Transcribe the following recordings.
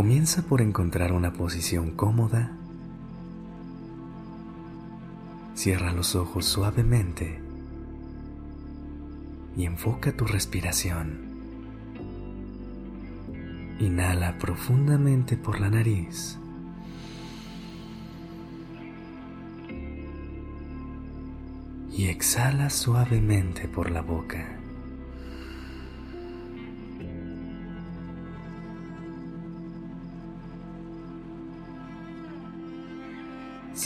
Comienza por encontrar una posición cómoda. Cierra los ojos suavemente y enfoca tu respiración. Inhala profundamente por la nariz. Y exhala suavemente por la boca.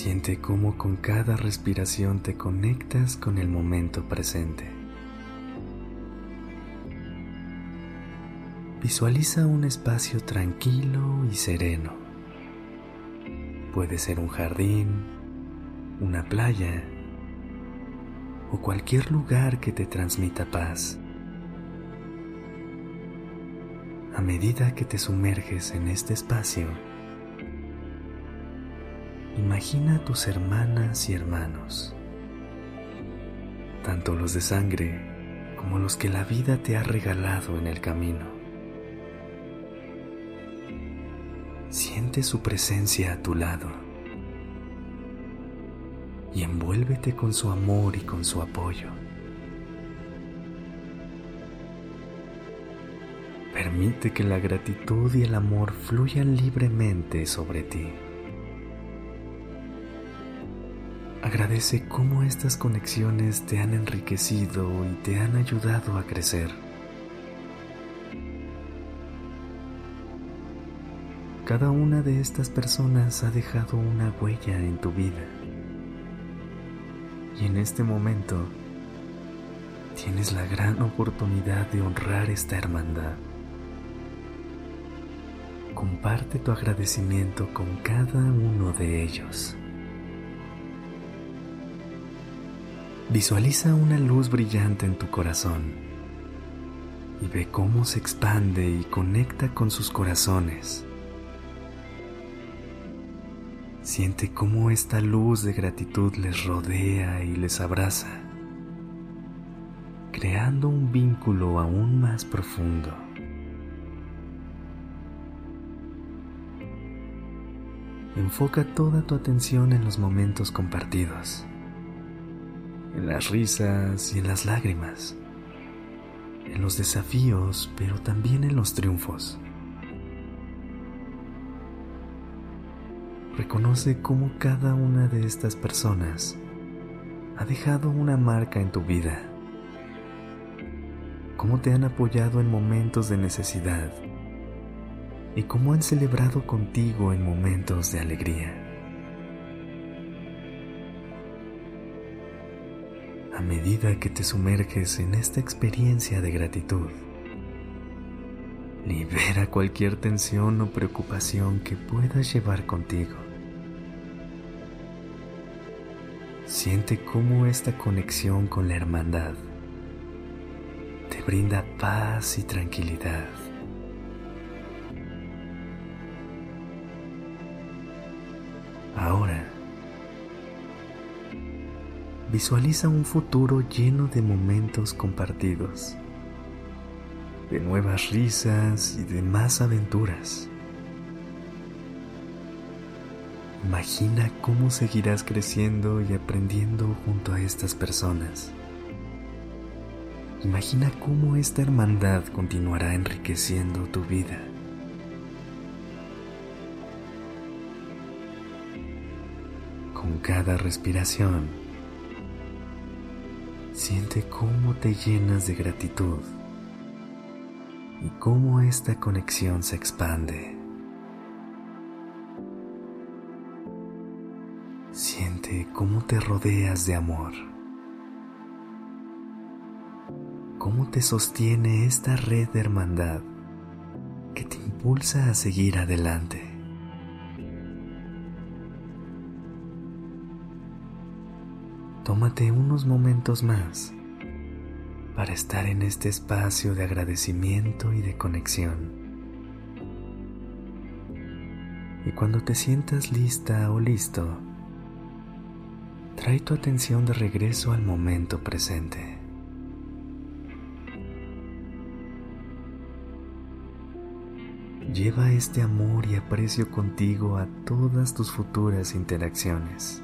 Siente cómo con cada respiración te conectas con el momento presente. Visualiza un espacio tranquilo y sereno. Puede ser un jardín, una playa o cualquier lugar que te transmita paz. A medida que te sumerges en este espacio, imagina a tus hermanas y hermanos, tanto los de sangre como los que la vida te ha regalado en el camino. Siente su presencia a tu lado y envuélvete con su amor y con su apoyo. Permite que la gratitud y el amor fluyan libremente sobre ti. Agradece cómo estas conexiones te han enriquecido y te han ayudado a crecer. Cada una de estas personas ha dejado una huella en tu vida. Y en este momento tienes la gran oportunidad de honrar esta hermandad. Comparte tu agradecimiento con cada uno de ellos. Visualiza una luz brillante en tu corazón y ve cómo se expande y conecta con sus corazones Siente cómo esta luz de gratitud les rodea y les abraza, creando un vínculo aún más profundo. Enfoca toda tu atención en los momentos compartidos, en las risas y en las lágrimas, en los desafíos, pero también en los triunfos. Reconoce cómo cada una de estas personas ha dejado una marca en tu vida, cómo te han apoyado en momentos de necesidad y cómo han celebrado contigo en momentos de alegría. A medida que te sumerges en esta experiencia de gratitud, libera cualquier tensión o preocupación que puedas llevar contigo. Siente cómo esta conexión con la hermandad te brinda paz y tranquilidad. Ahora, visualiza un futuro lleno de momentos compartidos, de nuevas risas y de más aventuras. Imagina cómo seguirás creciendo y aprendiendo junto a estas personas. Imagina cómo esta hermandad continuará enriqueciendo tu vida. Con cada respiración, siente cómo te llenas de gratitud y cómo esta conexión se expande. Siente cómo te rodeas de amor. Cómo te sostiene esta red de hermandad que te impulsa a seguir adelante. Tómate unos momentos más para estar en este espacio de agradecimiento y de conexión. Y cuando te sientas lista o listo, trae tu atención de regreso al momento presente. Lleva este amor y aprecio contigo a todas tus futuras interacciones,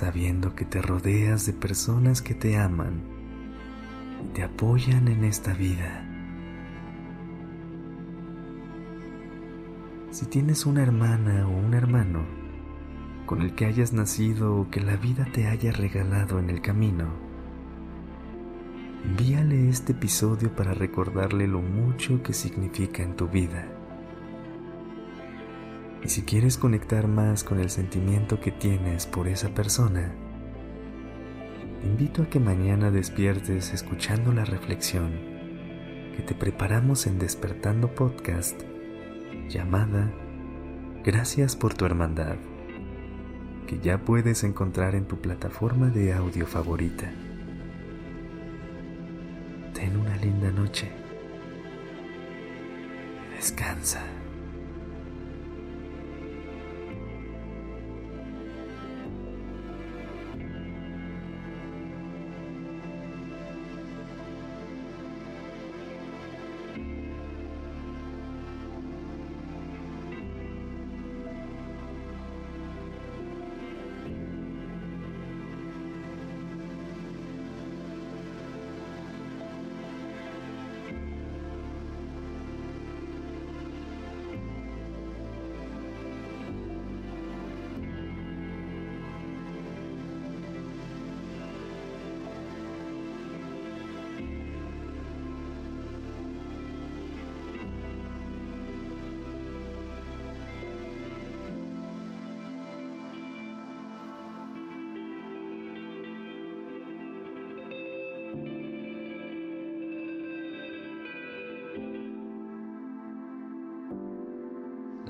sabiendo que te rodeas de personas que te aman y te apoyan en esta vida. Si tienes una hermana o un hermano con el que hayas nacido o que la vida te haya regalado en el camino, envíale este episodio para recordarle lo mucho que significa en tu vida. Y si quieres conectar más con el sentimiento que tienes por esa persona, te invito a que mañana despiertes escuchando la reflexión que te preparamos en Despertando Podcast llamada Gracias por tu hermandad, que ya puedes encontrar en tu plataforma de audio favorita. Ten una linda noche. Descansa.